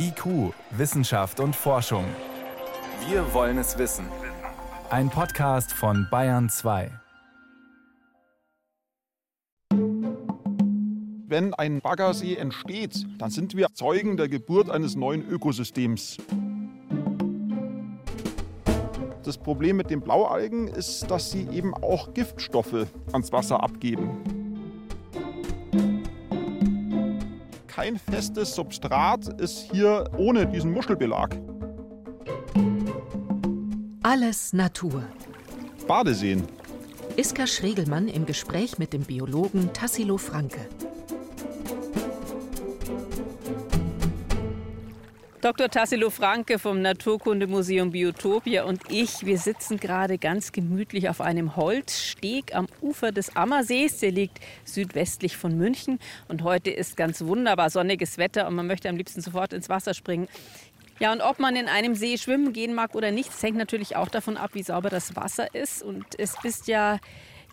IQ, Wissenschaft und Forschung. Wir wollen es wissen. Ein Podcast von Bayern 2. Wenn ein Baggersee entsteht, dann sind wir Zeugen der Geburt eines neuen Ökosystems. Das Problem mit den Blaualgen ist, dass sie eben auch Giftstoffe ans Wasser abgeben. Kein festes Substrat ist hier ohne diesen Muschelbelag. Alles Natur. Badeseen. Iska Schregelmann im Gespräch mit dem Biologen Tassilo Franke. Dr. Tassilo Franke vom Naturkundemuseum Biotopia und ich, wir sitzen gerade ganz gemütlich auf einem Holzsteg am Ufer des Ammersees. Der liegt südwestlich von München und heute ist ganz wunderbar sonniges Wetter und man möchte am liebsten sofort ins Wasser springen. Ja, und ob man in einem See schwimmen gehen mag oder nicht, das hängt natürlich auch davon ab, wie sauber das Wasser ist. Und es ist ja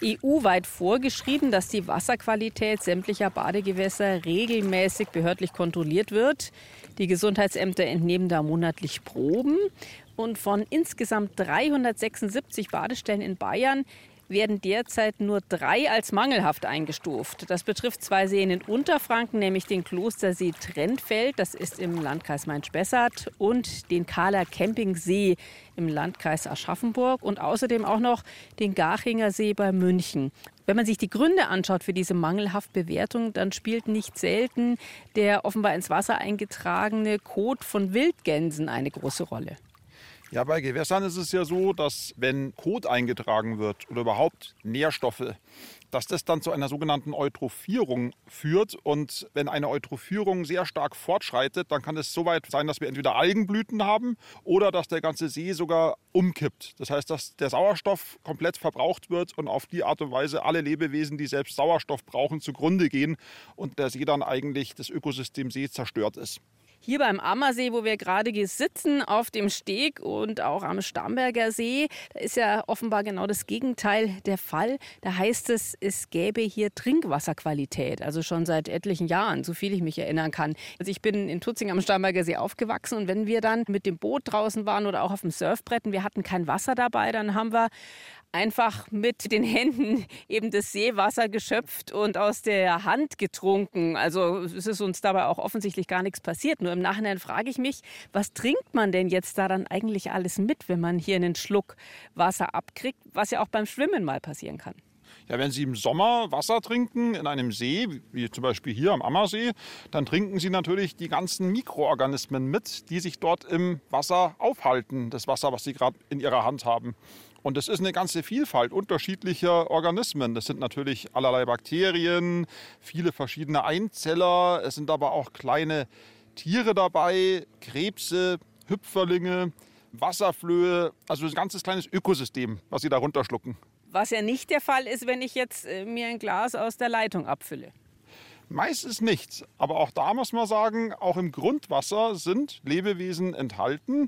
EU-weit vorgeschrieben, dass die Wasserqualität sämtlicher Badegewässer regelmäßig behördlich kontrolliert wird. Die Gesundheitsämter entnehmen da monatlich Proben. Und von insgesamt 376 Badestellen in Bayern werden derzeit nur drei als mangelhaft eingestuft. Das betrifft zwei Seen in Unterfranken, nämlich den Klostersee Trentfeld, das ist im Landkreis Main-Spessart, und den Kahler Campingsee im Landkreis Aschaffenburg und außerdem auch noch den Garchinger See bei München. Wenn man sich die Gründe anschaut für diese mangelhafte Bewertung, dann spielt nicht selten der offenbar ins Wasser eingetragene Kot von Wildgänsen eine große Rolle. Ja, bei Gewässern ist es ja so, dass wenn Kot eingetragen wird oder überhaupt Nährstoffe, dass das dann zu einer sogenannten Eutrophierung führt. Und wenn eine Eutrophierung sehr stark fortschreitet, dann kann es so weit sein, dass wir entweder Algenblüten haben oder dass der ganze See sogar umkippt. Das heißt, dass der Sauerstoff komplett verbraucht wird und auf die Art und Weise alle Lebewesen, die selbst Sauerstoff brauchen, zugrunde gehen und der See dann eigentlich das Ökosystem See zerstört ist. Hier beim Ammersee, wo wir gerade sitzen, auf dem Steg und auch am Starnberger See, da ist ja offenbar genau das Gegenteil der Fall. Da heißt es, es gäbe hier Trinkwasserqualität, also schon seit etlichen Jahren, so viel ich mich erinnern kann. Also ich bin in Tutzing am Starnberger See aufgewachsen und wenn wir dann mit dem Boot draußen waren oder auch auf dem Surfbrett und wir hatten kein Wasser dabei, dann haben wir einfach mit den Händen eben das Seewasser geschöpft und aus der Hand getrunken. Also es ist uns dabei auch offensichtlich gar nichts passiert. Nur im Nachhinein frage ich mich, was trinkt man denn jetzt da dann eigentlich alles mit, wenn man hier einen Schluck Wasser abkriegt, was ja auch beim Schwimmen mal passieren kann? Ja, wenn Sie im Sommer Wasser trinken in einem See, wie zum Beispiel hier am Ammersee, dann trinken Sie natürlich die ganzen Mikroorganismen mit, die sich dort im Wasser aufhalten, das Wasser, was Sie gerade in Ihrer Hand haben. Und es ist eine ganze Vielfalt unterschiedlicher Organismen. Das sind natürlich allerlei Bakterien, viele verschiedene Einzeller. Es sind aber auch kleine Tiere dabei, Krebse, Hüpferlinge, Wasserflöhe. Also ein ganzes kleines Ökosystem, was sie da runterschlucken. Was ja nicht der Fall ist, wenn ich jetzt äh, mir ein Glas aus der Leitung abfülle. Meistens nichts. Aber auch da muss man sagen, auch im Grundwasser sind Lebewesen enthalten,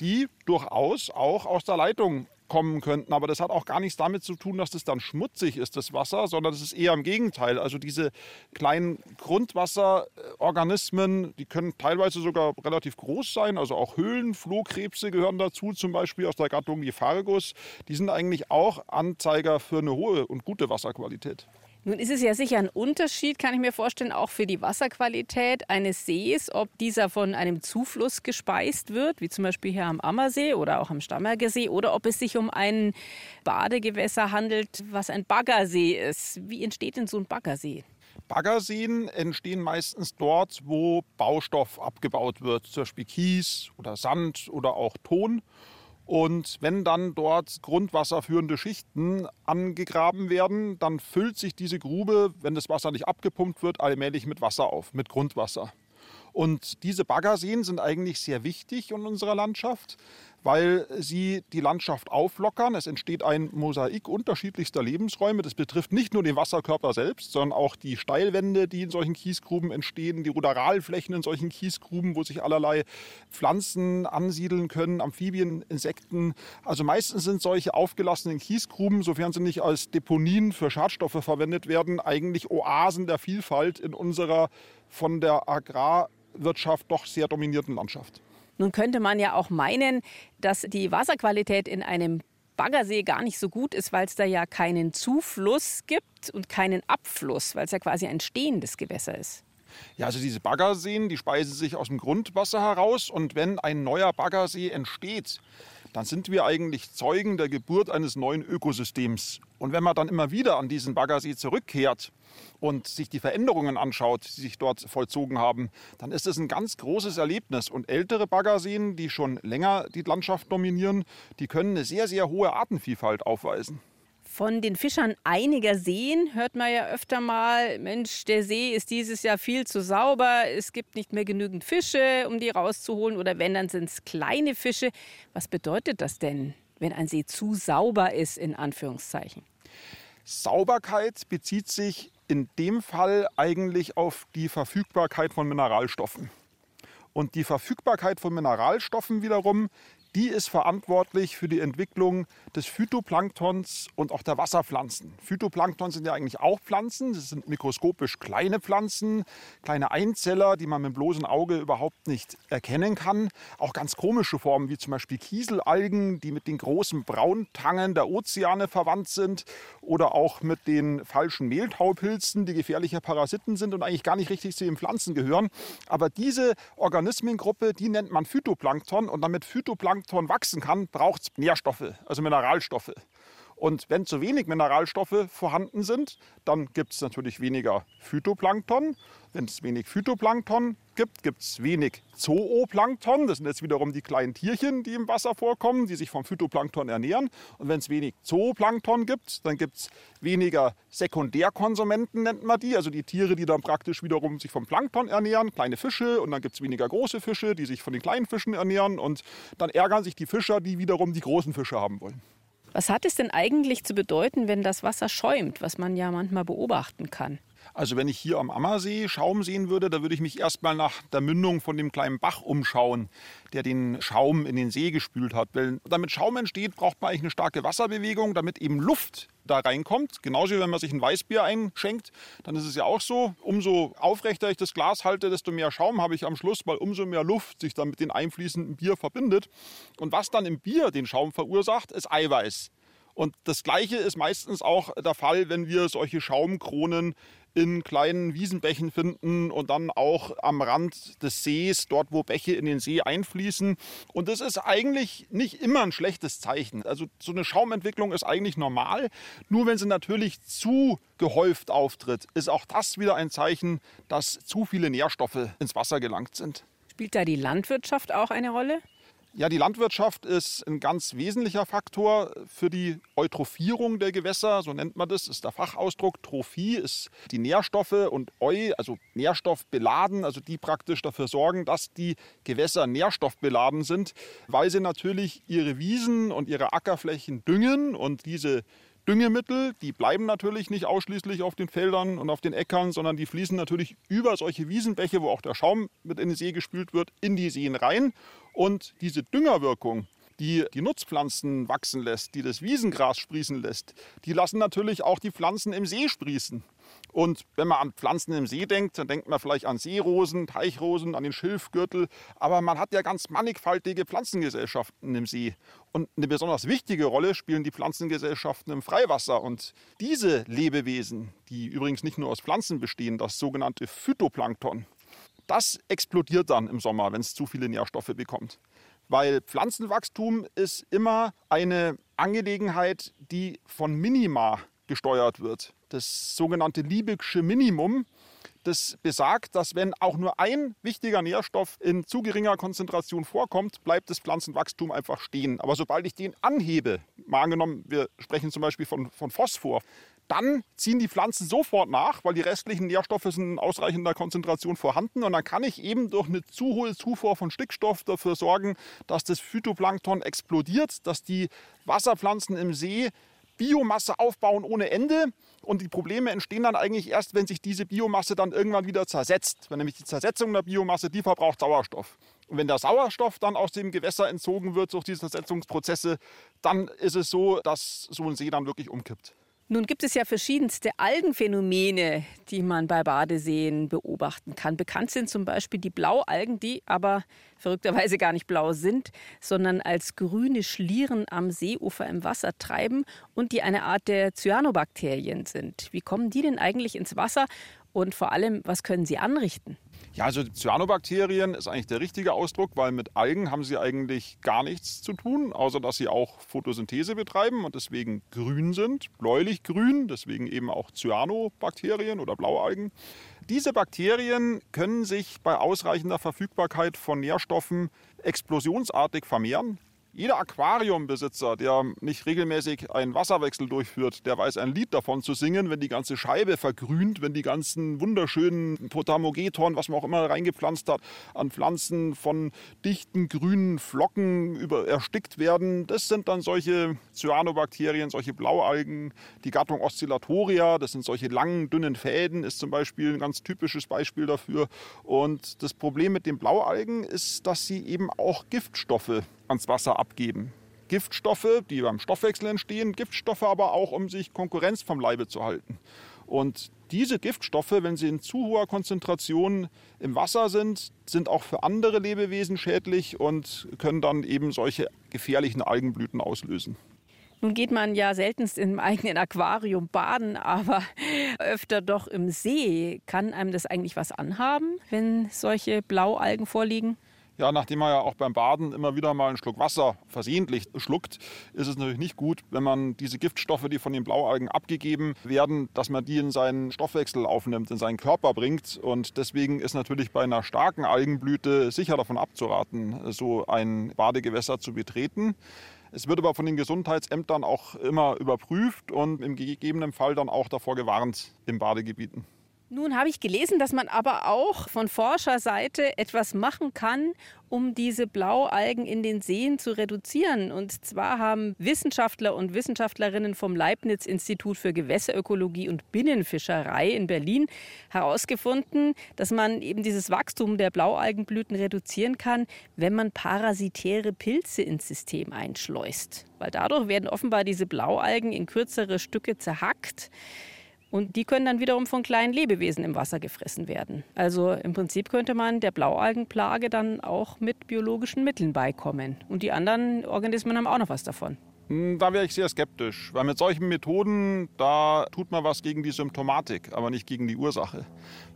die durchaus auch aus der Leitung kommen könnten. Aber das hat auch gar nichts damit zu tun, dass das dann schmutzig ist, das Wasser, sondern es ist eher im Gegenteil. Also diese kleinen Grundwasserorganismen, die können teilweise sogar relativ groß sein. Also auch Höhlenflohkrebse gehören dazu, zum Beispiel aus der Gattung Gephargus. Die sind eigentlich auch Anzeiger für eine hohe und gute Wasserqualität. Nun ist es ja sicher ein Unterschied, kann ich mir vorstellen, auch für die Wasserqualität eines Sees, ob dieser von einem Zufluss gespeist wird, wie zum Beispiel hier am Ammersee oder auch am Stammerger See, oder ob es sich um ein Badegewässer handelt, was ein Baggersee ist. Wie entsteht denn so ein Baggersee? Baggerseen entstehen meistens dort, wo Baustoff abgebaut wird, zum Beispiel Kies oder Sand oder auch Ton. Und wenn dann dort grundwasserführende Schichten angegraben werden, dann füllt sich diese Grube, wenn das Wasser nicht abgepumpt wird, allmählich mit Wasser auf, mit Grundwasser. Und diese Baggerseen sind eigentlich sehr wichtig in unserer Landschaft, weil sie die Landschaft auflockern. Es entsteht ein Mosaik unterschiedlichster Lebensräume. Das betrifft nicht nur den Wasserkörper selbst, sondern auch die Steilwände, die in solchen Kiesgruben entstehen, die Ruderalflächen in solchen Kiesgruben, wo sich allerlei Pflanzen ansiedeln können, Amphibien, Insekten. Also meistens sind solche aufgelassenen Kiesgruben, sofern sie nicht als Deponien für Schadstoffe verwendet werden, eigentlich Oasen der Vielfalt in unserer von der Agrarwirtschaft doch sehr dominierten Landschaft. Nun könnte man ja auch meinen, dass die Wasserqualität in einem Baggersee gar nicht so gut ist, weil es da ja keinen Zufluss gibt und keinen Abfluss, weil es ja quasi ein stehendes Gewässer ist. Ja, also diese Baggerseen, die speisen sich aus dem Grundwasser heraus und wenn ein neuer Baggersee entsteht, dann sind wir eigentlich Zeugen der Geburt eines neuen Ökosystems. Und wenn man dann immer wieder an diesen Baggersee zurückkehrt und sich die Veränderungen anschaut, die sich dort vollzogen haben, dann ist es ein ganz großes Erlebnis. Und ältere Baggerseen, die schon länger die Landschaft dominieren, die können eine sehr, sehr hohe Artenvielfalt aufweisen. Von den Fischern einiger Seen hört man ja öfter mal, Mensch, der See ist dieses Jahr viel zu sauber, es gibt nicht mehr genügend Fische, um die rauszuholen oder wenn, dann sind es kleine Fische. Was bedeutet das denn, wenn ein See zu sauber ist, in Anführungszeichen? Sauberkeit bezieht sich in dem Fall eigentlich auf die Verfügbarkeit von Mineralstoffen. Und die Verfügbarkeit von Mineralstoffen wiederum, die ist verantwortlich für die Entwicklung des Phytoplanktons und auch der Wasserpflanzen. Phytoplankton sind ja eigentlich auch Pflanzen. Das sind mikroskopisch kleine Pflanzen, kleine Einzeller, die man mit dem bloßen Auge überhaupt nicht erkennen kann. Auch ganz komische Formen, wie zum Beispiel Kieselalgen, die mit den großen Brauntangen der Ozeane verwandt sind. Oder auch mit den falschen Mehltaupilzen, die gefährliche Parasiten sind und eigentlich gar nicht richtig zu den Pflanzen gehören. Aber diese Organismengruppe, die nennt man Phytoplankton. Und damit Phytoplankton Plankton wachsen kann, braucht es Nährstoffe, also Mineralstoffe. Und wenn zu wenig Mineralstoffe vorhanden sind, dann gibt es natürlich weniger Phytoplankton. Wenn es wenig Phytoplankton gibt, gibt es wenig Zooplankton. Das sind jetzt wiederum die kleinen Tierchen, die im Wasser vorkommen, die sich vom Phytoplankton ernähren. Und wenn es wenig Zooplankton gibt, dann gibt es weniger Sekundärkonsumenten, nennt man die. Also die Tiere, die dann praktisch wiederum sich vom Plankton ernähren, kleine Fische. Und dann gibt es weniger große Fische, die sich von den kleinen Fischen ernähren. Und dann ärgern sich die Fischer, die wiederum die großen Fische haben wollen. Was hat es denn eigentlich zu bedeuten, wenn das Wasser schäumt, was man ja manchmal beobachten kann? Also wenn ich hier am Ammersee Schaum sehen würde, da würde ich mich erstmal nach der Mündung von dem kleinen Bach umschauen, der den Schaum in den See gespült hat. Weil damit Schaum entsteht, braucht man eigentlich eine starke Wasserbewegung, damit eben Luft da reinkommt. Genauso wie wenn man sich ein Weißbier einschenkt, dann ist es ja auch so, umso aufrechter ich das Glas halte, desto mehr Schaum habe ich am Schluss, weil umso mehr Luft sich dann mit dem einfließenden Bier verbindet. Und was dann im Bier den Schaum verursacht, ist Eiweiß. Und das Gleiche ist meistens auch der Fall, wenn wir solche Schaumkronen in kleinen Wiesenbächen finden und dann auch am Rand des Sees, dort wo Bäche in den See einfließen. Und das ist eigentlich nicht immer ein schlechtes Zeichen. Also so eine Schaumentwicklung ist eigentlich normal. Nur wenn sie natürlich zu gehäuft auftritt, ist auch das wieder ein Zeichen, dass zu viele Nährstoffe ins Wasser gelangt sind. Spielt da die Landwirtschaft auch eine Rolle? Ja, die Landwirtschaft ist ein ganz wesentlicher Faktor für die Eutrophierung der Gewässer, so nennt man das, ist der Fachausdruck. Trophie ist die Nährstoffe und Eu, also Nährstoffbeladen, also die praktisch dafür sorgen, dass die Gewässer nährstoffbeladen sind, weil sie natürlich ihre Wiesen und ihre Ackerflächen düngen und diese Düngemittel, die bleiben natürlich nicht ausschließlich auf den Feldern und auf den Äckern, sondern die fließen natürlich über solche Wiesenbäche, wo auch der Schaum mit in den See gespült wird, in die Seen rein. Und diese Düngerwirkung, die die Nutzpflanzen wachsen lässt, die das Wiesengras sprießen lässt, die lassen natürlich auch die Pflanzen im See sprießen. Und wenn man an Pflanzen im See denkt, dann denkt man vielleicht an Seerosen, Teichrosen, an den Schilfgürtel. Aber man hat ja ganz mannigfaltige Pflanzengesellschaften im See. Und eine besonders wichtige Rolle spielen die Pflanzengesellschaften im Freiwasser. Und diese Lebewesen, die übrigens nicht nur aus Pflanzen bestehen, das sogenannte Phytoplankton, das explodiert dann im Sommer, wenn es zu viele Nährstoffe bekommt. Weil Pflanzenwachstum ist immer eine Angelegenheit, die von Minima gesteuert wird. Das sogenannte Liebigsche Minimum, das besagt, dass wenn auch nur ein wichtiger Nährstoff in zu geringer Konzentration vorkommt, bleibt das Pflanzenwachstum einfach stehen. Aber sobald ich den anhebe, mal angenommen, wir sprechen zum Beispiel von, von Phosphor, dann ziehen die Pflanzen sofort nach, weil die restlichen Nährstoffe sind in ausreichender Konzentration vorhanden. Und dann kann ich eben durch eine zu hohe Zufuhr von Stickstoff dafür sorgen, dass das Phytoplankton explodiert, dass die Wasserpflanzen im See Biomasse aufbauen ohne Ende. Und die Probleme entstehen dann eigentlich erst, wenn sich diese Biomasse dann irgendwann wieder zersetzt. Wenn nämlich die Zersetzung der Biomasse, die verbraucht Sauerstoff. Und wenn der Sauerstoff dann aus dem Gewässer entzogen wird durch diese Zersetzungsprozesse, dann ist es so, dass so ein See dann wirklich umkippt. Nun gibt es ja verschiedenste Algenphänomene, die man bei Badeseen beobachten kann. Bekannt sind zum Beispiel die Blaualgen, die aber verrückterweise gar nicht blau sind, sondern als grüne Schlieren am Seeufer im Wasser treiben und die eine Art der Cyanobakterien sind. Wie kommen die denn eigentlich ins Wasser und vor allem, was können sie anrichten? Ja, also Cyanobakterien ist eigentlich der richtige Ausdruck, weil mit Algen haben sie eigentlich gar nichts zu tun, außer dass sie auch Photosynthese betreiben und deswegen grün sind, bläulich grün, deswegen eben auch Cyanobakterien oder Blaualgen. Diese Bakterien können sich bei ausreichender Verfügbarkeit von Nährstoffen explosionsartig vermehren. Jeder Aquariumbesitzer, der nicht regelmäßig einen Wasserwechsel durchführt, der weiß ein Lied davon zu singen, wenn die ganze Scheibe vergrünt, wenn die ganzen wunderschönen Potamogeton, was man auch immer reingepflanzt hat, an Pflanzen von dichten grünen Flocken über, erstickt werden. Das sind dann solche Cyanobakterien, solche Blaualgen. Die Gattung Oscillatoria, das sind solche langen, dünnen Fäden, ist zum Beispiel ein ganz typisches Beispiel dafür. Und das Problem mit den Blaualgen ist, dass sie eben auch Giftstoffe ans Wasser abgeben. Giftstoffe, die beim Stoffwechsel entstehen, Giftstoffe aber auch, um sich Konkurrenz vom Leibe zu halten. Und diese Giftstoffe, wenn sie in zu hoher Konzentration im Wasser sind, sind auch für andere Lebewesen schädlich und können dann eben solche gefährlichen Algenblüten auslösen. Nun geht man ja seltenst im eigenen Aquarium baden, aber öfter doch im See. Kann einem das eigentlich was anhaben, wenn solche Blaualgen vorliegen? Ja, nachdem man ja auch beim Baden immer wieder mal einen Schluck Wasser versehentlich schluckt, ist es natürlich nicht gut, wenn man diese Giftstoffe, die von den Blaualgen abgegeben werden, dass man die in seinen Stoffwechsel aufnimmt, in seinen Körper bringt. Und deswegen ist natürlich bei einer starken Algenblüte sicher davon abzuraten, so ein Badegewässer zu betreten. Es wird aber von den Gesundheitsämtern auch immer überprüft und im gegebenen Fall dann auch davor gewarnt in Badegebieten. Nun habe ich gelesen, dass man aber auch von Forscherseite etwas machen kann, um diese Blaualgen in den Seen zu reduzieren. Und zwar haben Wissenschaftler und Wissenschaftlerinnen vom Leibniz-Institut für Gewässerökologie und Binnenfischerei in Berlin herausgefunden, dass man eben dieses Wachstum der Blaualgenblüten reduzieren kann, wenn man parasitäre Pilze ins System einschleust. Weil dadurch werden offenbar diese Blaualgen in kürzere Stücke zerhackt. Und die können dann wiederum von kleinen Lebewesen im Wasser gefressen werden. Also im Prinzip könnte man der Blaualgenplage dann auch mit biologischen Mitteln beikommen. Und die anderen Organismen haben auch noch was davon. Hm, da wäre ich sehr skeptisch, weil mit solchen Methoden, da tut man was gegen die Symptomatik, aber nicht gegen die Ursache.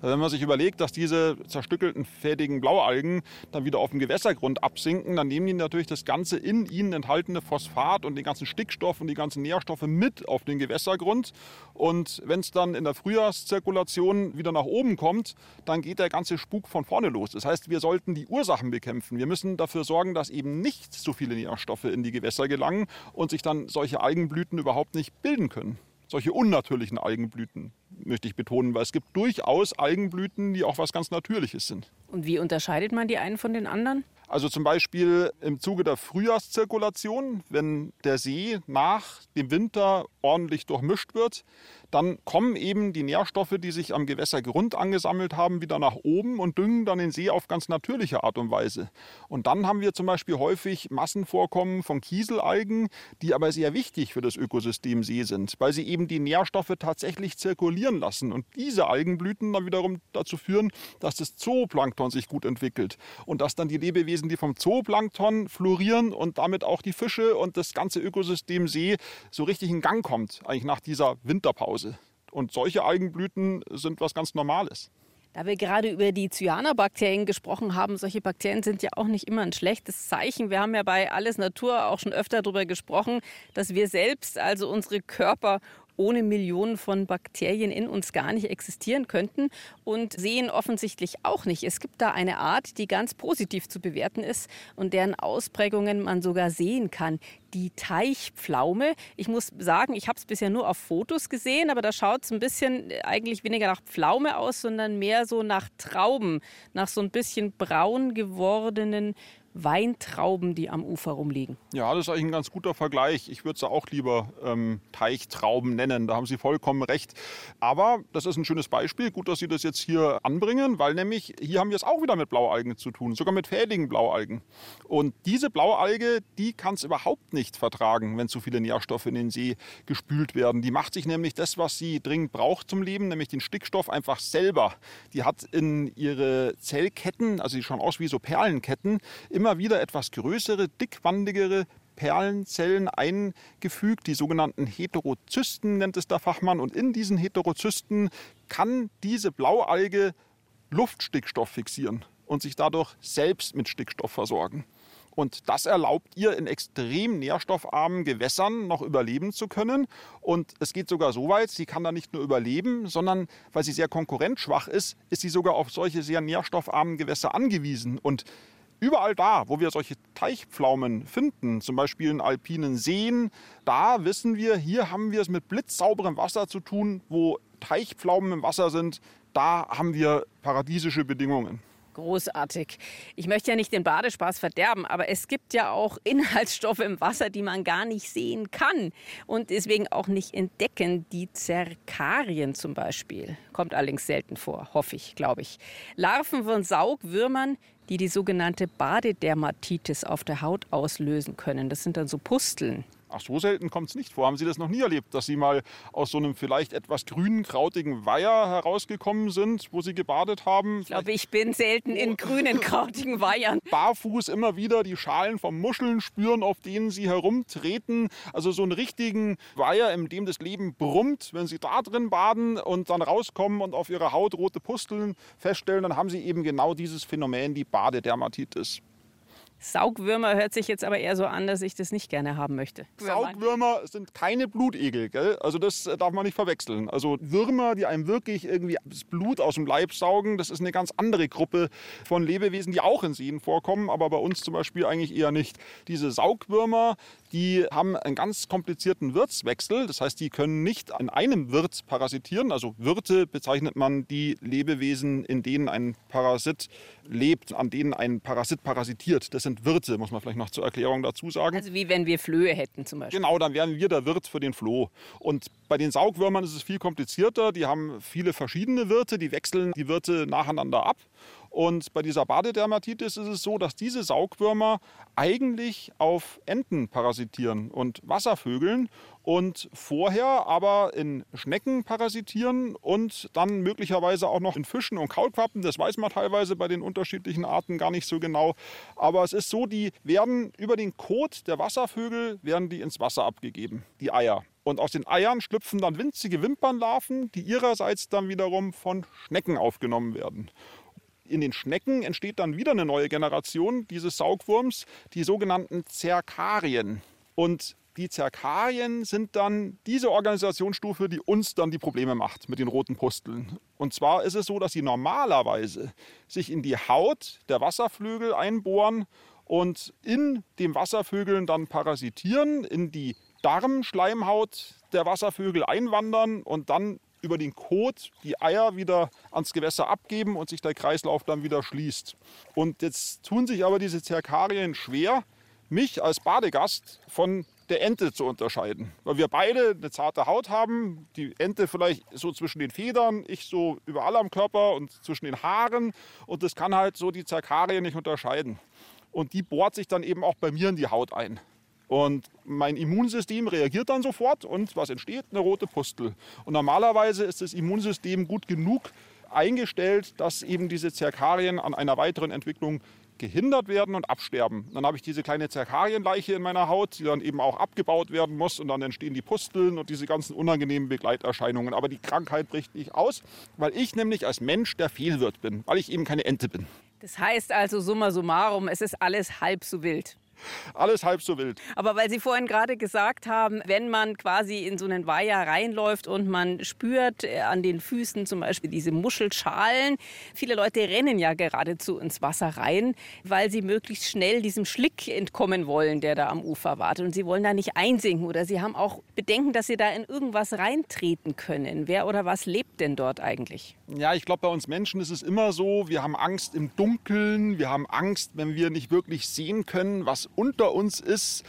Wenn man sich überlegt, dass diese zerstückelten, fädigen Blaualgen dann wieder auf dem Gewässergrund absinken, dann nehmen die natürlich das ganze in ihnen enthaltene Phosphat und den ganzen Stickstoff und die ganzen Nährstoffe mit auf den Gewässergrund. Und wenn es dann in der Frühjahrszirkulation wieder nach oben kommt, dann geht der ganze Spuk von vorne los. Das heißt, wir sollten die Ursachen bekämpfen. Wir müssen dafür sorgen, dass eben nicht so viele Nährstoffe in die Gewässer gelangen und sich dann solche Algenblüten überhaupt nicht bilden können. Solche unnatürlichen Algenblüten möchte ich betonen, weil es gibt durchaus Algenblüten, die auch was ganz Natürliches sind. Und wie unterscheidet man die einen von den anderen? Also zum Beispiel im Zuge der Frühjahrszirkulation, wenn der See nach dem Winter ordentlich durchmischt wird, dann kommen eben die Nährstoffe, die sich am Gewässergrund angesammelt haben, wieder nach oben und düngen dann den See auf ganz natürliche Art und Weise. Und dann haben wir zum Beispiel häufig Massenvorkommen von Kieselalgen, die aber sehr wichtig für das Ökosystem See sind, weil sie eben die Nährstoffe tatsächlich zirkulieren lassen. Und diese Algenblüten dann wiederum dazu führen, dass das Zooplankton sich gut entwickelt und dass dann die Lebewesen, die vom Zooplankton florieren und damit auch die Fische und das ganze Ökosystem See so richtig in Gang kommt, eigentlich nach dieser Winterpause. Und solche Algenblüten sind was ganz Normales. Da wir gerade über die Cyanobakterien gesprochen haben, solche Bakterien sind ja auch nicht immer ein schlechtes Zeichen. Wir haben ja bei Alles Natur auch schon öfter darüber gesprochen, dass wir selbst, also unsere Körper ohne Millionen von Bakterien in uns gar nicht existieren könnten und sehen offensichtlich auch nicht. Es gibt da eine Art, die ganz positiv zu bewerten ist und deren Ausprägungen man sogar sehen kann. Die Teichpflaume. Ich muss sagen, ich habe es bisher nur auf Fotos gesehen, aber da schaut es ein bisschen äh, eigentlich weniger nach Pflaume aus, sondern mehr so nach Trauben, nach so ein bisschen braun gewordenen Weintrauben, die am Ufer rumliegen. Ja, das ist eigentlich ein ganz guter Vergleich. Ich würde es auch lieber ähm, Teichtrauben nennen. Da haben Sie vollkommen recht. Aber das ist ein schönes Beispiel. Gut, dass Sie das jetzt hier anbringen, weil nämlich hier haben wir es auch wieder mit Blaualgen zu tun, sogar mit fädigen Blaualgen. Und diese Blaualge, die kann es überhaupt nicht vertragen, wenn zu viele Nährstoffe in den See gespült werden. Die macht sich nämlich das, was sie dringend braucht zum Leben, nämlich den Stickstoff einfach selber. Die hat in ihre Zellketten, also die schauen aus wie so Perlenketten, immer wieder etwas größere, dickwandigere Perlenzellen eingefügt, die sogenannten Heterozysten nennt es der Fachmann. Und in diesen Heterozysten kann diese Blaualge Luftstickstoff fixieren und sich dadurch selbst mit Stickstoff versorgen. Und das erlaubt ihr in extrem nährstoffarmen Gewässern noch überleben zu können. Und es geht sogar so weit, sie kann da nicht nur überleben, sondern weil sie sehr konkurrenzschwach ist, ist sie sogar auf solche sehr nährstoffarmen Gewässer angewiesen. Und Überall da, wo wir solche Teichpflaumen finden, zum Beispiel in alpinen Seen, da wissen wir, hier haben wir es mit blitzsauberem Wasser zu tun, wo Teichpflaumen im Wasser sind, da haben wir paradiesische Bedingungen. Großartig. Ich möchte ja nicht den Badespaß verderben, aber es gibt ja auch Inhaltsstoffe im Wasser, die man gar nicht sehen kann und deswegen auch nicht entdecken. Die Zerkarien zum Beispiel. Kommt allerdings selten vor, hoffe ich, glaube ich. Larven von Saugwürmern, die die sogenannte Badedermatitis auf der Haut auslösen können. Das sind dann so Pusteln. Ach, so selten kommt es nicht vor. Haben Sie das noch nie erlebt, dass Sie mal aus so einem vielleicht etwas grünen, krautigen Weiher herausgekommen sind, wo Sie gebadet haben? Ich glaube, ich bin selten in grünen, krautigen Weihern. Barfuß immer wieder die Schalen vom Muscheln spüren, auf denen Sie herumtreten. Also so einen richtigen Weiher, in dem das Leben brummt. Wenn Sie da drin baden und dann rauskommen und auf Ihrer Haut rote Pusteln feststellen, dann haben Sie eben genau dieses Phänomen, die Badedermatitis. Saugwürmer hört sich jetzt aber eher so an, dass ich das nicht gerne haben möchte. Saugwürmer sind keine Blutegel, gell? Also das äh, darf man nicht verwechseln. Also Würmer, die einem wirklich irgendwie das Blut aus dem Leib saugen, das ist eine ganz andere Gruppe von Lebewesen, die auch in Seen vorkommen, aber bei uns zum Beispiel eigentlich eher nicht. Diese Saugwürmer, die haben einen ganz komplizierten Wirtswechsel. Das heißt, die können nicht an einem Wirt parasitieren. Also Wirte bezeichnet man die Lebewesen, in denen ein Parasit lebt, an denen ein Parasit parasitiert. Das sind Wirte, muss man vielleicht noch zur Erklärung dazu sagen. Also wie wenn wir Flöhe hätten zum Beispiel. Genau, dann wären wir der Wirt für den Floh. Und bei den Saugwürmern ist es viel komplizierter. Die haben viele verschiedene Wirte, die wechseln die Wirte nacheinander ab. Und bei dieser Badedermatitis ist es so, dass diese Saugwürmer eigentlich auf Enten parasitieren und Wasservögeln und vorher aber in Schnecken parasitieren und dann möglicherweise auch noch in Fischen und Kaulquappen. Das weiß man teilweise bei den unterschiedlichen Arten gar nicht so genau. Aber es ist so, die werden über den Kot der Wasservögel werden die ins Wasser abgegeben, die Eier. Und aus den Eiern schlüpfen dann winzige Wimpernlarven, die ihrerseits dann wiederum von Schnecken aufgenommen werden. In den Schnecken entsteht dann wieder eine neue Generation dieses Saugwurms, die sogenannten Zerkarien. Und die Zerkarien sind dann diese Organisationsstufe, die uns dann die Probleme macht mit den roten Pusteln. Und zwar ist es so, dass sie normalerweise sich in die Haut der Wasserflügel einbohren und in den Wasservögeln dann parasitieren, in die Darmschleimhaut der Wasservögel einwandern und dann über den Kot die Eier wieder ans Gewässer abgeben und sich der Kreislauf dann wieder schließt. Und jetzt tun sich aber diese Zerkarien schwer, mich als Badegast von der Ente zu unterscheiden. Weil wir beide eine zarte Haut haben, die Ente vielleicht so zwischen den Federn, ich so überall am Körper und zwischen den Haaren. Und das kann halt so die Zerkarien nicht unterscheiden. Und die bohrt sich dann eben auch bei mir in die Haut ein. Und mein Immunsystem reagiert dann sofort und was entsteht? Eine rote Pustel. Und normalerweise ist das Immunsystem gut genug eingestellt, dass eben diese Zerkarien an einer weiteren Entwicklung gehindert werden und absterben. Dann habe ich diese kleine Zerkarienleiche in meiner Haut, die dann eben auch abgebaut werden muss und dann entstehen die Pusteln und diese ganzen unangenehmen Begleiterscheinungen. Aber die Krankheit bricht nicht aus, weil ich nämlich als Mensch der Fehlwirt bin, weil ich eben keine Ente bin. Das heißt also summa summarum, es ist alles halb so wild. Alles halb so wild. Aber weil Sie vorhin gerade gesagt haben, wenn man quasi in so einen Weiher reinläuft und man spürt äh, an den Füßen zum Beispiel diese Muschelschalen, viele Leute rennen ja geradezu ins Wasser rein, weil sie möglichst schnell diesem Schlick entkommen wollen, der da am Ufer wartet. Und sie wollen da nicht einsinken oder sie haben auch Bedenken, dass sie da in irgendwas reintreten können. Wer oder was lebt denn dort eigentlich? Ja, ich glaube, bei uns Menschen ist es immer so, wir haben Angst im Dunkeln, wir haben Angst, wenn wir nicht wirklich sehen können, was unter uns ist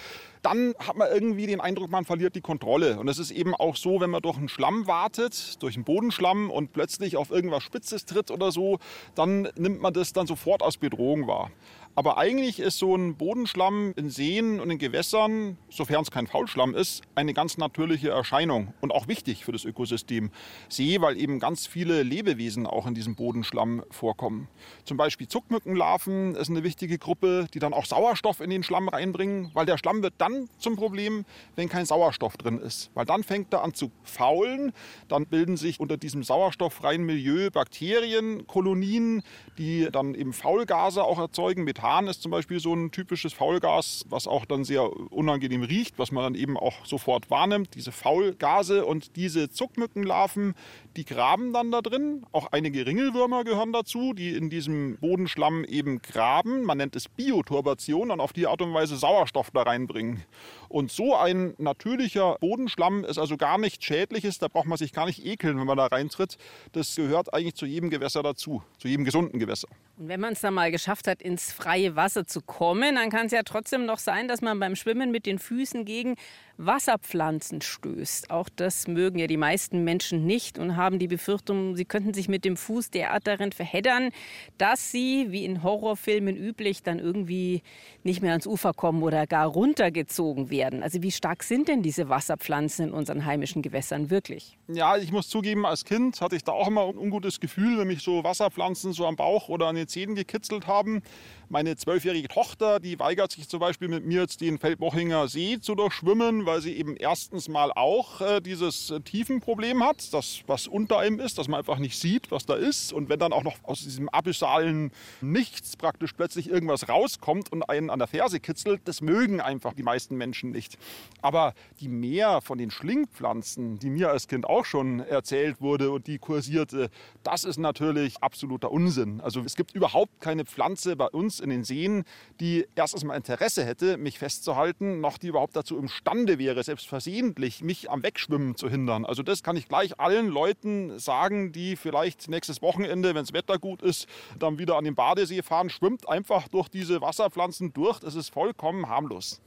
dann hat man irgendwie den Eindruck, man verliert die Kontrolle. Und es ist eben auch so, wenn man durch einen Schlamm wartet, durch einen Bodenschlamm und plötzlich auf irgendwas Spitzes tritt oder so, dann nimmt man das dann sofort als Bedrohung wahr. Aber eigentlich ist so ein Bodenschlamm in Seen und in Gewässern, sofern es kein Faulschlamm ist, eine ganz natürliche Erscheinung und auch wichtig für das Ökosystem See, weil eben ganz viele Lebewesen auch in diesem Bodenschlamm vorkommen. Zum Beispiel Zuckmückenlarven ist eine wichtige Gruppe, die dann auch Sauerstoff in den Schlamm reinbringen, weil der Schlamm wird dann zum Problem, wenn kein Sauerstoff drin ist. Weil dann fängt er an zu faulen, dann bilden sich unter diesem sauerstofffreien Milieu Bakterienkolonien, die dann eben Faulgase auch erzeugen, Methan Methan ist zum Beispiel so ein typisches Faulgas, was auch dann sehr unangenehm riecht, was man dann eben auch sofort wahrnimmt. Diese Faulgase und diese Zuckmückenlarven, die graben dann da drin. Auch einige Ringelwürmer gehören dazu, die in diesem Bodenschlamm eben graben. Man nennt es Bioturbation und auf die Art und Weise Sauerstoff da reinbringen. Und so ein natürlicher Bodenschlamm ist also gar nichts Schädliches. Da braucht man sich gar nicht ekeln, wenn man da reintritt. Das gehört eigentlich zu jedem Gewässer dazu, zu jedem gesunden Gewässer. Und wenn man es dann mal geschafft hat, ins freie Wasser zu kommen, dann kann es ja trotzdem noch sein, dass man beim Schwimmen mit den Füßen gegen Wasserpflanzen stößt. Auch das mögen ja die meisten Menschen nicht und haben die Befürchtung, sie könnten sich mit dem Fuß derart darin verheddern, dass sie, wie in Horrorfilmen üblich, dann irgendwie nicht mehr ans Ufer kommen oder gar runtergezogen werden. Also wie stark sind denn diese Wasserpflanzen in unseren heimischen Gewässern wirklich? Ja, ich muss zugeben, als Kind hatte ich da auch immer ein ungutes Gefühl, wenn mich so Wasserpflanzen so am Bauch oder an den Zähnen gekitzelt haben. Meine zwölfjährige Tochter, die weigert sich zum Beispiel mit mir jetzt den Feldbochinger See zu durchschwimmen, weil sie eben erstens mal auch äh, dieses äh, Tiefenproblem hat, das was unter ihm ist, dass man einfach nicht sieht, was da ist. Und wenn dann auch noch aus diesem abyssalen Nichts praktisch plötzlich irgendwas rauskommt und einen an der Ferse kitzelt, das mögen einfach die meisten Menschen nicht. Aber die mehr von den Schlingpflanzen, die mir als Kind auch schon erzählt wurde und die kursierte, das ist natürlich absoluter Unsinn. Also es gibt überhaupt keine Pflanze bei uns in den Seen, die erstens mal Interesse hätte, mich festzuhalten, noch die überhaupt dazu imstande wäre, selbst versehentlich mich am Wegschwimmen zu hindern. Also das kann ich gleich allen Leuten sagen, die vielleicht nächstes Wochenende, wenn das Wetter gut ist, dann wieder an den Badesee fahren, schwimmt einfach durch diese Wasserpflanzen durch. Das ist vollkommen harmlos.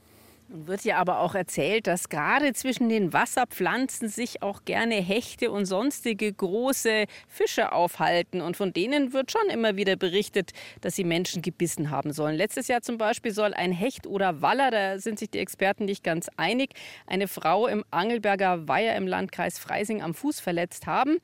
Wird ja aber auch erzählt, dass gerade zwischen den Wasserpflanzen sich auch gerne Hechte und sonstige große Fische aufhalten. Und von denen wird schon immer wieder berichtet, dass sie Menschen gebissen haben sollen. Letztes Jahr zum Beispiel soll ein Hecht oder Waller, da sind sich die Experten nicht ganz einig, eine Frau im Angelberger Weiher im Landkreis Freising am Fuß verletzt haben.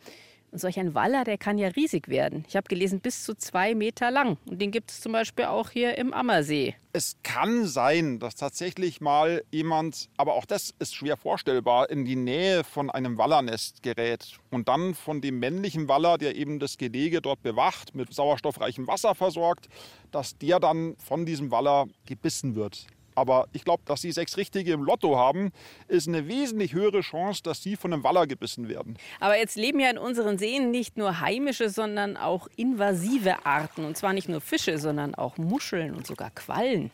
Und solch ein Waller, der kann ja riesig werden. Ich habe gelesen, bis zu zwei Meter lang. Und den gibt es zum Beispiel auch hier im Ammersee. Es kann sein, dass tatsächlich mal jemand, aber auch das ist schwer vorstellbar, in die Nähe von einem Wallernest gerät und dann von dem männlichen Waller, der eben das Gelege dort bewacht, mit sauerstoffreichem Wasser versorgt, dass der dann von diesem Waller gebissen wird. Aber ich glaube, dass Sie sechs Richtige im Lotto haben, ist eine wesentlich höhere Chance, dass Sie von einem Waller gebissen werden. Aber jetzt leben ja in unseren Seen nicht nur heimische, sondern auch invasive Arten. Und zwar nicht nur Fische, sondern auch Muscheln und sogar Quallen.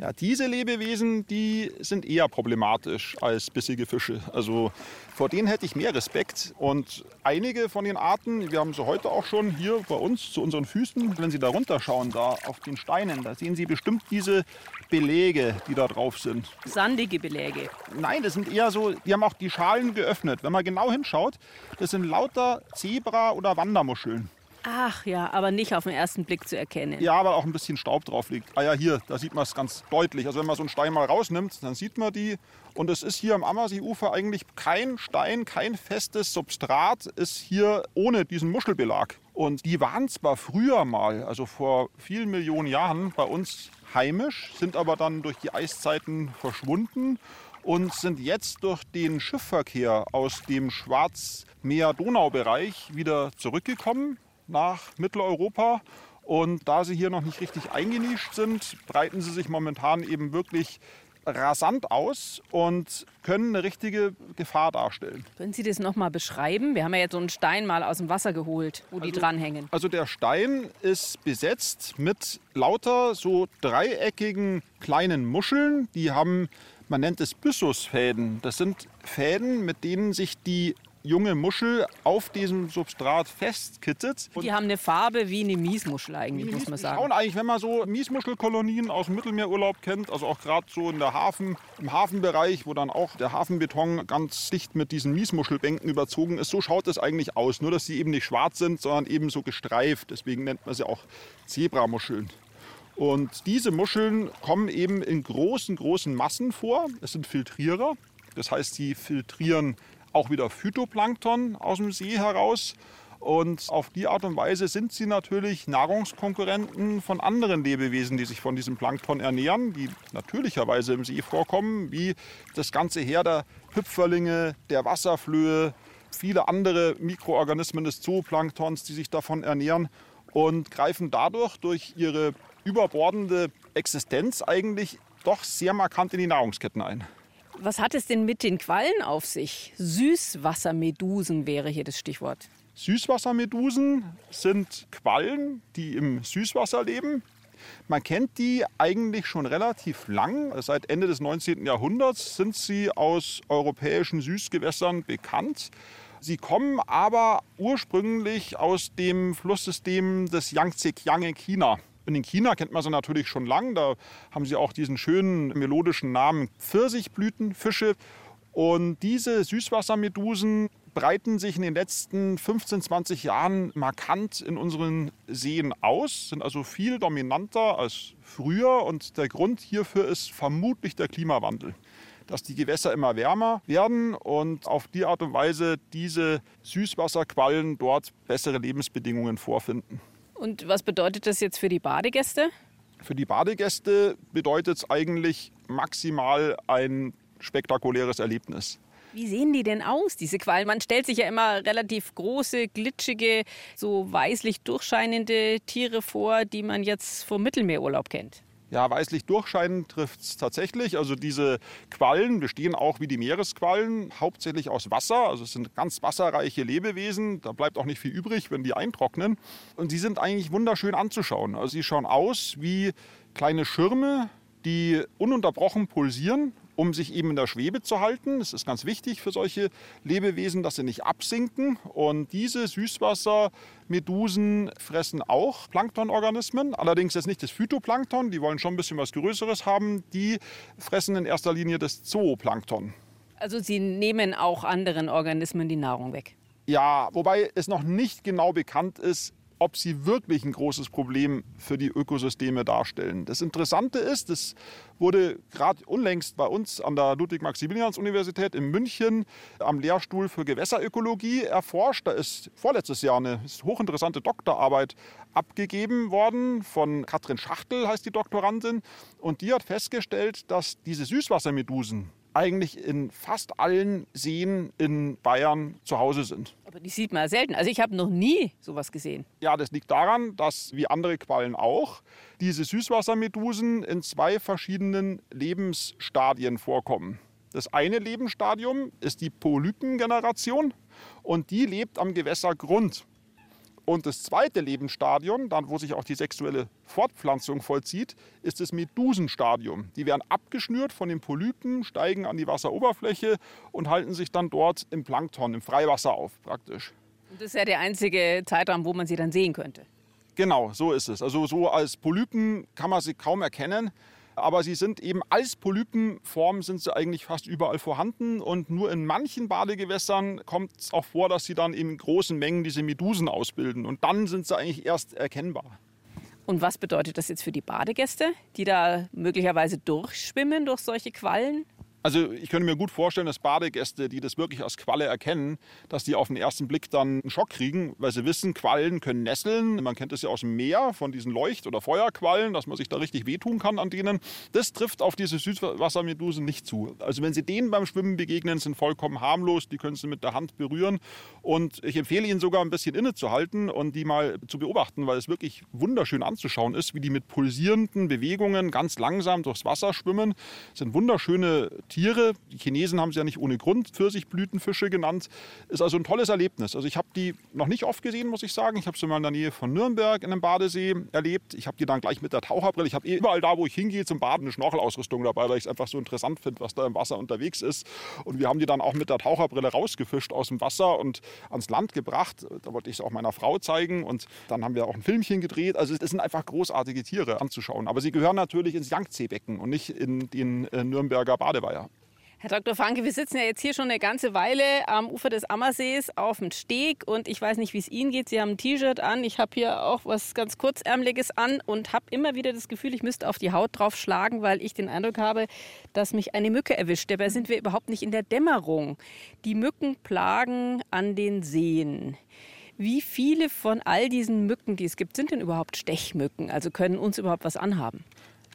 Ja, diese Lebewesen, die sind eher problematisch als bissige Fische. Also vor denen hätte ich mehr Respekt. Und einige von den Arten, wir haben sie heute auch schon hier bei uns zu unseren Füßen, wenn Sie da runterschauen, da auf den Steinen, da sehen Sie bestimmt diese Belege, die da drauf sind. Sandige Belege. Nein, das sind eher so, die haben auch die Schalen geöffnet. Wenn man genau hinschaut, das sind lauter Zebra- oder Wandermuscheln. Ach ja, aber nicht auf den ersten Blick zu erkennen. Ja, weil auch ein bisschen Staub drauf liegt. Ah ja, hier, da sieht man es ganz deutlich. Also wenn man so einen Stein mal rausnimmt, dann sieht man die. Und es ist hier am Ammerseeufer eigentlich kein Stein, kein festes Substrat ist hier ohne diesen Muschelbelag. Und die waren zwar früher mal, also vor vielen Millionen Jahren, bei uns heimisch, sind aber dann durch die Eiszeiten verschwunden und sind jetzt durch den Schiffverkehr aus dem Schwarzmeer-Donau-Bereich wieder zurückgekommen nach Mitteleuropa Und da sie hier noch nicht richtig eingenischt sind, breiten sie sich momentan eben wirklich rasant aus und können eine richtige Gefahr darstellen. Können Sie das nochmal beschreiben? Wir haben ja jetzt so einen Stein mal aus dem Wasser geholt, wo also, die dranhängen. Also der Stein ist besetzt mit lauter so dreieckigen kleinen Muscheln. Die haben, man nennt es Byssusfäden. Das sind Fäden, mit denen sich die junge Muschel auf diesem Substrat festkittet. Die haben eine Farbe wie eine Miesmuschel eigentlich, muss man sagen. Schauen eigentlich, wenn man so Miesmuschelkolonien aus dem Mittelmeerurlaub kennt, also auch gerade so in der Hafen, im Hafenbereich, wo dann auch der Hafenbeton ganz dicht mit diesen Miesmuschelbänken überzogen ist, so schaut es eigentlich aus. Nur, dass sie eben nicht schwarz sind, sondern eben so gestreift. Deswegen nennt man sie auch Zebramuscheln. Und diese Muscheln kommen eben in großen, großen Massen vor. Es sind Filtrierer. Das heißt, sie filtrieren auch wieder Phytoplankton aus dem See heraus. Und auf die Art und Weise sind sie natürlich Nahrungskonkurrenten von anderen Lebewesen, die sich von diesem Plankton ernähren, die natürlicherweise im See vorkommen, wie das ganze Heer der Hüpferlinge, der Wasserflöhe, viele andere Mikroorganismen des Zooplanktons, die sich davon ernähren und greifen dadurch durch ihre überbordende Existenz eigentlich doch sehr markant in die Nahrungsketten ein. Was hat es denn mit den Quallen auf sich? Süßwassermedusen wäre hier das Stichwort. Süßwassermedusen sind Quallen, die im Süßwasser leben. Man kennt die eigentlich schon relativ lang. Seit Ende des 19. Jahrhunderts sind sie aus europäischen Süßgewässern bekannt. Sie kommen aber ursprünglich aus dem Flusssystem des Yangtze-Kiang in China. Und in China kennt man sie natürlich schon lang. Da haben sie auch diesen schönen melodischen Namen Pfirsichblütenfische. Und diese Süßwassermedusen breiten sich in den letzten 15, 20 Jahren markant in unseren Seen aus, sind also viel dominanter als früher. Und der Grund hierfür ist vermutlich der Klimawandel dass die Gewässer immer wärmer werden und auf die Art und Weise diese Süßwasserquallen dort bessere Lebensbedingungen vorfinden. Und was bedeutet das jetzt für die Badegäste? Für die Badegäste bedeutet es eigentlich maximal ein spektakuläres Erlebnis. Wie sehen die denn aus, diese Quallen? Man stellt sich ja immer relativ große, glitschige, so weißlich durchscheinende Tiere vor, die man jetzt vom Mittelmeerurlaub kennt. Ja, weißlich durchscheinen trifft es tatsächlich. Also diese Quallen bestehen auch wie die Meeresquallen hauptsächlich aus Wasser. Also es sind ganz wasserreiche Lebewesen. Da bleibt auch nicht viel übrig, wenn die eintrocknen. Und sie sind eigentlich wunderschön anzuschauen. Also sie schauen aus wie kleine Schirme, die ununterbrochen pulsieren um sich eben in der Schwebe zu halten. Es ist ganz wichtig für solche Lebewesen, dass sie nicht absinken. Und diese Süßwassermedusen fressen auch Planktonorganismen, allerdings jetzt nicht das Phytoplankton, die wollen schon ein bisschen was Größeres haben. Die fressen in erster Linie das Zooplankton. Also sie nehmen auch anderen Organismen die Nahrung weg. Ja, wobei es noch nicht genau bekannt ist, ob sie wirklich ein großes Problem für die Ökosysteme darstellen. Das Interessante ist, das wurde gerade unlängst bei uns an der Ludwig-Maximilians-Universität in München am Lehrstuhl für Gewässerökologie erforscht. Da ist vorletztes Jahr eine hochinteressante Doktorarbeit abgegeben worden von Katrin Schachtel, heißt die Doktorandin. Und die hat festgestellt, dass diese Süßwassermedusen, eigentlich in fast allen Seen in Bayern zu Hause sind. Aber die sieht man selten. Also ich habe noch nie sowas gesehen. Ja, das liegt daran, dass wie andere Quallen auch diese Süßwassermedusen in zwei verschiedenen Lebensstadien vorkommen. Das eine Lebensstadium ist die Polypengeneration und die lebt am Gewässergrund. Und das zweite Lebensstadium, dann wo sich auch die sexuelle Fortpflanzung vollzieht, ist das Medusenstadium. Die werden abgeschnürt von den Polypen, steigen an die Wasseroberfläche und halten sich dann dort im Plankton, im Freiwasser auf praktisch. Und das ist ja der einzige Zeitraum, wo man sie dann sehen könnte. Genau, so ist es. Also so als Polypen kann man sie kaum erkennen aber sie sind eben als Polypenform sind sie eigentlich fast überall vorhanden und nur in manchen Badegewässern kommt es auch vor, dass sie dann in großen Mengen diese Medusen ausbilden und dann sind sie eigentlich erst erkennbar. Und was bedeutet das jetzt für die Badegäste, die da möglicherweise durchschwimmen durch solche Quallen? Also ich könnte mir gut vorstellen, dass Badegäste, die das wirklich als Qualle erkennen, dass die auf den ersten Blick dann einen Schock kriegen, weil sie wissen, Quallen können nesseln. Man kennt das ja aus dem Meer von diesen Leucht- oder Feuerquallen, dass man sich da richtig wehtun kann an denen. Das trifft auf diese Süßwassermedusen nicht zu. Also wenn Sie denen beim Schwimmen begegnen, sind vollkommen harmlos. Die können Sie mit der Hand berühren. Und ich empfehle Ihnen sogar ein bisschen innezuhalten und die mal zu beobachten, weil es wirklich wunderschön anzuschauen ist, wie die mit pulsierenden Bewegungen ganz langsam durchs Wasser schwimmen. Das sind wunderschöne Tiere. Die Chinesen haben sie ja nicht ohne Grund Pfirsichblütenfische genannt. Ist also ein tolles Erlebnis. Also ich habe die noch nicht oft gesehen, muss ich sagen. Ich habe sie mal in der Nähe von Nürnberg in einem Badesee erlebt. Ich habe die dann gleich mit der Taucherbrille. Ich habe eh überall da, wo ich hingehe, zum Baden eine Schnorchelausrüstung dabei, weil ich es einfach so interessant finde, was da im Wasser unterwegs ist. Und wir haben die dann auch mit der Taucherbrille rausgefischt aus dem Wasser und ans Land gebracht. Da wollte ich es auch meiner Frau zeigen. Und dann haben wir auch ein Filmchen gedreht. Also es sind einfach großartige Tiere anzuschauen. Aber sie gehören natürlich ins Yangtze-Becken und nicht in den äh, Nürnberger Badeweiher. Herr Dr. Franke, wir sitzen ja jetzt hier schon eine ganze Weile am Ufer des Ammersees auf dem Steg und ich weiß nicht, wie es Ihnen geht. Sie haben ein T-Shirt an, ich habe hier auch was ganz kurzärmeliges an und habe immer wieder das Gefühl, ich müsste auf die Haut drauf schlagen, weil ich den Eindruck habe, dass mich eine Mücke erwischt. Dabei sind wir überhaupt nicht in der Dämmerung. Die Mücken plagen an den Seen. Wie viele von all diesen Mücken, die es gibt, sind denn überhaupt Stechmücken? Also können uns überhaupt was anhaben?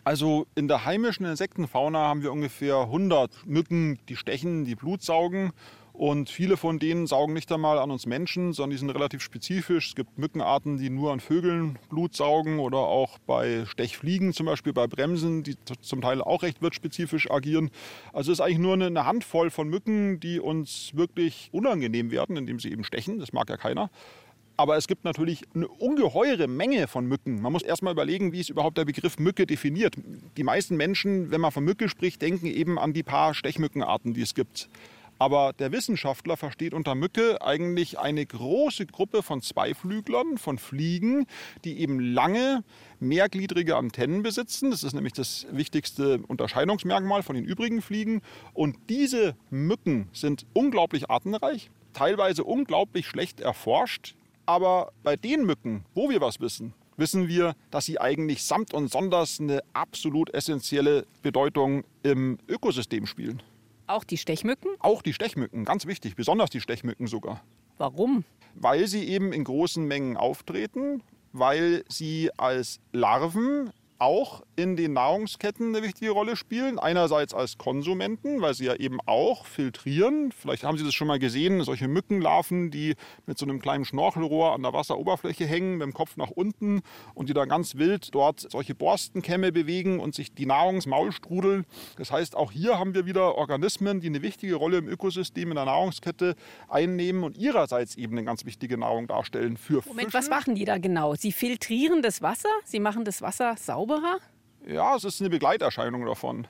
Also in der heimischen Insektenfauna haben wir ungefähr 100 Mücken, die stechen, die Blut saugen. Und viele von denen saugen nicht einmal an uns Menschen, sondern die sind relativ spezifisch. Es gibt Mückenarten, die nur an Vögeln Blut saugen oder auch bei Stechfliegen, zum Beispiel bei Bremsen, die zum Teil auch recht wirtsspezifisch agieren. Also es ist eigentlich nur eine Handvoll von Mücken, die uns wirklich unangenehm werden, indem sie eben stechen. Das mag ja keiner. Aber es gibt natürlich eine ungeheure Menge von Mücken. Man muss erstmal überlegen, wie ist überhaupt der Begriff Mücke definiert. Die meisten Menschen, wenn man von Mücke spricht, denken eben an die paar Stechmückenarten, die es gibt. Aber der Wissenschaftler versteht unter Mücke eigentlich eine große Gruppe von Zweiflüglern, von Fliegen, die eben lange, mehrgliedrige Antennen besitzen. Das ist nämlich das wichtigste Unterscheidungsmerkmal von den übrigen Fliegen. Und diese Mücken sind unglaublich artenreich, teilweise unglaublich schlecht erforscht. Aber bei den Mücken, wo wir was wissen, wissen wir, dass sie eigentlich samt und sonders eine absolut essentielle Bedeutung im Ökosystem spielen. Auch die Stechmücken? Auch die Stechmücken, ganz wichtig, besonders die Stechmücken sogar. Warum? Weil sie eben in großen Mengen auftreten, weil sie als Larven auch in den Nahrungsketten eine wichtige Rolle spielen. Einerseits als Konsumenten, weil sie ja eben auch filtrieren. Vielleicht haben Sie das schon mal gesehen, solche Mückenlarven, die mit so einem kleinen Schnorchelrohr an der Wasseroberfläche hängen, mit dem Kopf nach unten und die dann ganz wild dort solche Borstenkämme bewegen und sich die Nahrungsmaul strudeln. Das heißt, auch hier haben wir wieder Organismen, die eine wichtige Rolle im Ökosystem, in der Nahrungskette einnehmen und ihrerseits eben eine ganz wichtige Nahrung darstellen für Moment, Fische. was machen die da genau? Sie filtrieren das Wasser? Sie machen das Wasser sauberer? Ja, es ist eine Begleiterscheinung davon.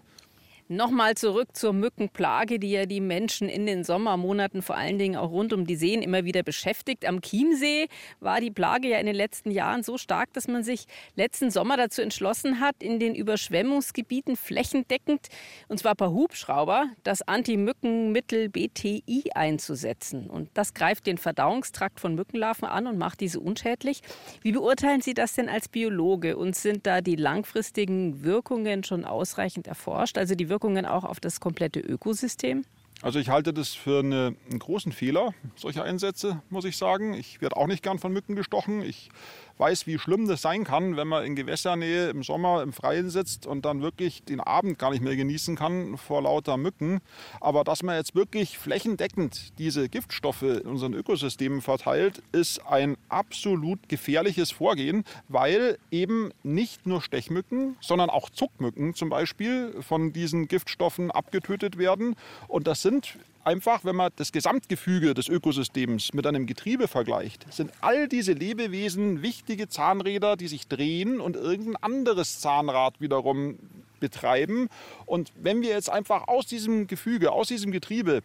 Nochmal zurück zur Mückenplage, die ja die Menschen in den Sommermonaten vor allen Dingen auch rund um die Seen immer wieder beschäftigt. Am Chiemsee war die Plage ja in den letzten Jahren so stark, dass man sich letzten Sommer dazu entschlossen hat, in den Überschwemmungsgebieten flächendeckend, und zwar per Hubschrauber, das Anti-Mückenmittel BTI einzusetzen. Und das greift den Verdauungstrakt von Mückenlarven an und macht diese unschädlich. Wie beurteilen Sie das denn als Biologe? Und sind da die langfristigen Wirkungen schon ausreichend erforscht? Also die Wirkungen auch auf das komplette Ökosystem? Also ich halte das für eine, einen großen Fehler, solche Einsätze, muss ich sagen. Ich werde auch nicht gern von Mücken gestochen. Ich weiß, wie schlimm das sein kann, wenn man in Gewässernähe im Sommer im Freien sitzt und dann wirklich den Abend gar nicht mehr genießen kann vor lauter Mücken. Aber dass man jetzt wirklich flächendeckend diese Giftstoffe in unseren Ökosystemen verteilt, ist ein absolut gefährliches Vorgehen, weil eben nicht nur Stechmücken, sondern auch Zuckmücken zum Beispiel von diesen Giftstoffen abgetötet werden. Und das sind einfach, wenn man das Gesamtgefüge des Ökosystems mit einem Getriebe vergleicht, sind all diese Lebewesen wichtige Zahnräder, die sich drehen und irgendein anderes Zahnrad wiederum betreiben. Und wenn wir jetzt einfach aus diesem Gefüge, aus diesem Getriebe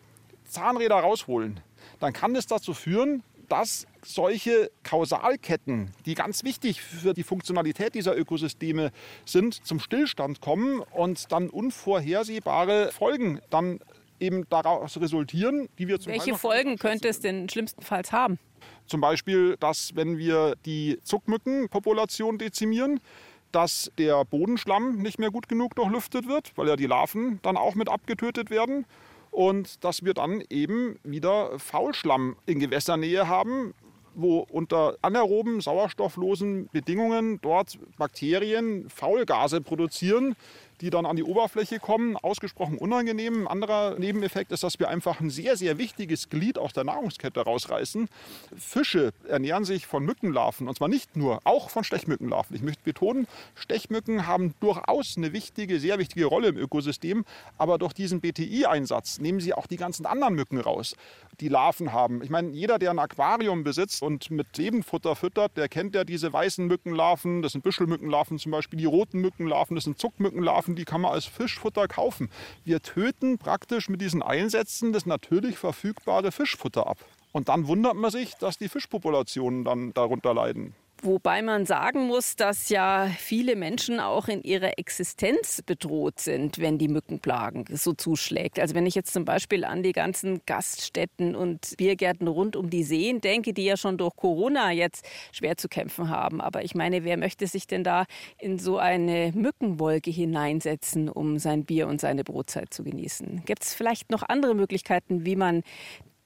Zahnräder rausholen, dann kann das dazu führen, dass solche Kausalketten, die ganz wichtig für die Funktionalität dieser Ökosysteme sind, zum Stillstand kommen und dann unvorhersehbare Folgen dann eben daraus resultieren, die wir zum Welche Folgen könnte es denn schlimmstenfalls haben? Zum Beispiel, dass wenn wir die Zuckmückenpopulation dezimieren, dass der Bodenschlamm nicht mehr gut genug durchlüftet wird, weil ja die Larven dann auch mit abgetötet werden. Und dass wir dann eben wieder Faulschlamm in Gewässernähe haben, wo unter anaeroben, sauerstofflosen Bedingungen dort Bakterien Faulgase produzieren, die dann an die Oberfläche kommen. Ausgesprochen unangenehm. Ein anderer Nebeneffekt ist, dass wir einfach ein sehr, sehr wichtiges Glied aus der Nahrungskette rausreißen. Fische ernähren sich von Mückenlarven und zwar nicht nur, auch von Stechmückenlarven. Ich möchte betonen, Stechmücken haben durchaus eine wichtige, sehr wichtige Rolle im Ökosystem, aber durch diesen BTI-Einsatz nehmen sie auch die ganzen anderen Mücken raus, die Larven haben. Ich meine, jeder, der ein Aquarium besitzt und mit Lebenfutter füttert, der kennt ja diese weißen Mückenlarven, das sind Büschelmückenlarven zum Beispiel, die roten Mückenlarven, das sind Zuckmückenlarven, Waffen, die kann man als Fischfutter kaufen. Wir töten praktisch mit diesen Einsätzen das natürlich verfügbare Fischfutter ab. Und dann wundert man sich, dass die Fischpopulationen dann darunter leiden. Wobei man sagen muss, dass ja viele Menschen auch in ihrer Existenz bedroht sind, wenn die Mückenplagen so zuschlägt. Also wenn ich jetzt zum Beispiel an die ganzen Gaststätten und Biergärten rund um die Seen denke, die ja schon durch Corona jetzt schwer zu kämpfen haben. Aber ich meine, wer möchte sich denn da in so eine Mückenwolke hineinsetzen, um sein Bier und seine Brotzeit zu genießen? Gibt es vielleicht noch andere Möglichkeiten, wie man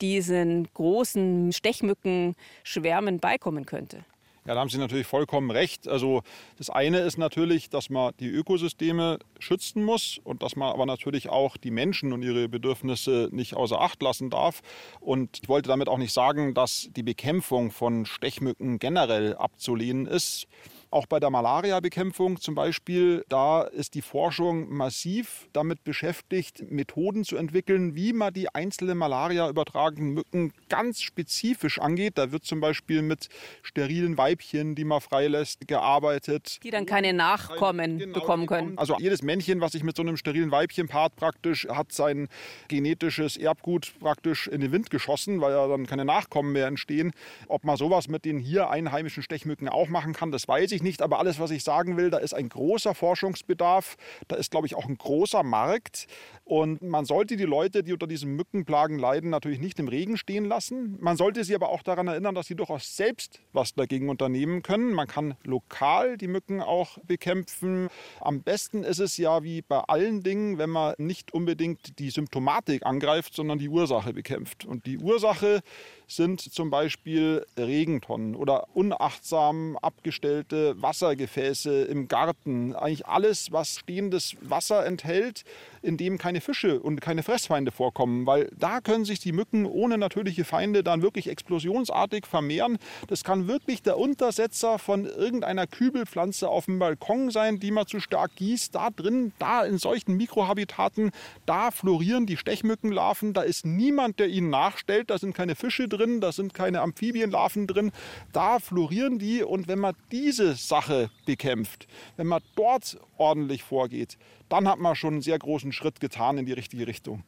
diesen großen Stechmückenschwärmen beikommen könnte? Ja, da haben Sie natürlich vollkommen recht. Also das eine ist natürlich, dass man die Ökosysteme schützen muss und dass man aber natürlich auch die Menschen und ihre Bedürfnisse nicht außer Acht lassen darf. Und ich wollte damit auch nicht sagen, dass die Bekämpfung von Stechmücken generell abzulehnen ist. Auch bei der Malariabekämpfung zum Beispiel, da ist die Forschung massiv damit beschäftigt, Methoden zu entwickeln, wie man die einzelnen Malaria übertragenen Mücken ganz spezifisch angeht. Da wird zum Beispiel mit sterilen Weibchen, die man freilässt, gearbeitet. Die dann keine Nachkommen genau, bekommen können. Also jedes Männchen, was sich mit so einem sterilen Weibchen paart, praktisch hat sein genetisches Erbgut praktisch in den Wind geschossen, weil ja dann keine Nachkommen mehr entstehen. Ob man sowas mit den hier einheimischen Stechmücken auch machen kann, das weiß ich nicht, aber alles, was ich sagen will, da ist ein großer Forschungsbedarf, da ist, glaube ich, auch ein großer Markt. Und man sollte die Leute, die unter diesen Mückenplagen leiden, natürlich nicht im Regen stehen lassen. Man sollte sie aber auch daran erinnern, dass sie durchaus selbst was dagegen unternehmen können. Man kann lokal die Mücken auch bekämpfen. Am besten ist es ja wie bei allen Dingen, wenn man nicht unbedingt die Symptomatik angreift, sondern die Ursache bekämpft. Und die Ursache sind zum Beispiel Regentonnen oder unachtsam abgestellte Wassergefäße im Garten. Eigentlich alles, was stehendes Wasser enthält, in dem keine Fische und keine Fressfeinde vorkommen, weil da können sich die Mücken ohne natürliche Feinde dann wirklich explosionsartig vermehren. Das kann wirklich der Untersetzer von irgendeiner Kübelpflanze auf dem Balkon sein, die man zu stark gießt. Da drin, da in solchen Mikrohabitaten, da florieren die Stechmückenlarven. Da ist niemand, der ihnen nachstellt. Da sind keine Fische drin, da sind keine Amphibienlarven drin. Da florieren die und wenn man diese Sache bekämpft, wenn man dort ordentlich vorgeht, dann hat man schon einen sehr großen Schritt getan in die richtige Richtung.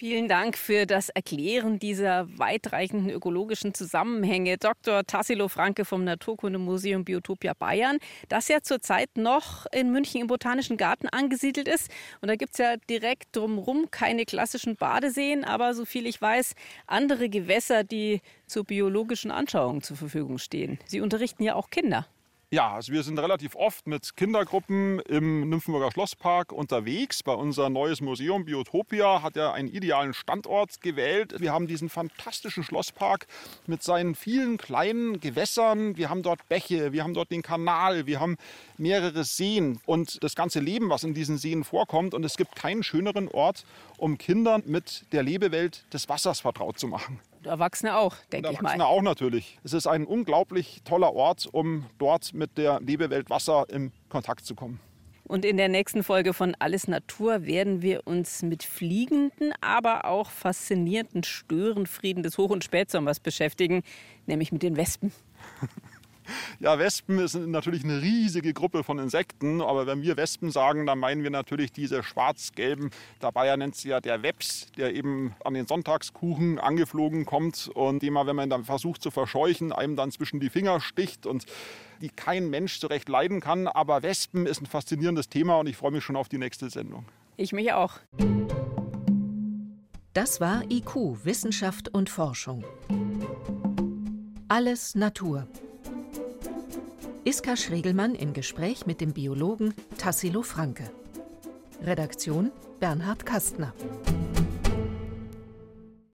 Vielen Dank für das Erklären dieser weitreichenden ökologischen Zusammenhänge. Dr. Tassilo Franke vom Naturkundemuseum Biotopia Bayern, das ja zurzeit noch in München im Botanischen Garten angesiedelt ist. Und da gibt es ja direkt drumherum keine klassischen Badeseen, aber so viel ich weiß, andere Gewässer, die zur biologischen Anschauung zur Verfügung stehen. Sie unterrichten ja auch Kinder. Ja, also wir sind relativ oft mit Kindergruppen im Nymphenburger Schlosspark unterwegs. Bei unser neues Museum Biotopia hat er einen idealen Standort gewählt. Wir haben diesen fantastischen Schlosspark mit seinen vielen kleinen Gewässern. Wir haben dort Bäche, wir haben dort den Kanal, wir haben mehrere Seen und das ganze Leben, was in diesen Seen vorkommt. Und es gibt keinen schöneren Ort, um Kindern mit der Lebewelt des Wassers vertraut zu machen. Erwachsene auch, denke ich mal. Erwachsene auch natürlich. Es ist ein unglaublich toller Ort, um dort mit der Lebewelt Wasser in Kontakt zu kommen. Und in der nächsten Folge von Alles Natur werden wir uns mit fliegenden, aber auch faszinierenden Störenfrieden des Hoch- und Spätsommers beschäftigen, nämlich mit den Wespen. Ja, Wespen sind natürlich eine riesige Gruppe von Insekten, aber wenn wir Wespen sagen, dann meinen wir natürlich diese schwarz-gelben. Der Bayer nennt sie ja der Webs, der eben an den Sonntagskuchen angeflogen kommt und den man, wenn man dann versucht zu verscheuchen, einem dann zwischen die Finger sticht und die kein Mensch so recht leiden kann. Aber Wespen ist ein faszinierendes Thema und ich freue mich schon auf die nächste Sendung. Ich mich auch. Das war IQ, Wissenschaft und Forschung. Alles Natur. Iska Schregelmann im Gespräch mit dem Biologen Tassilo Franke. Redaktion Bernhard Kastner.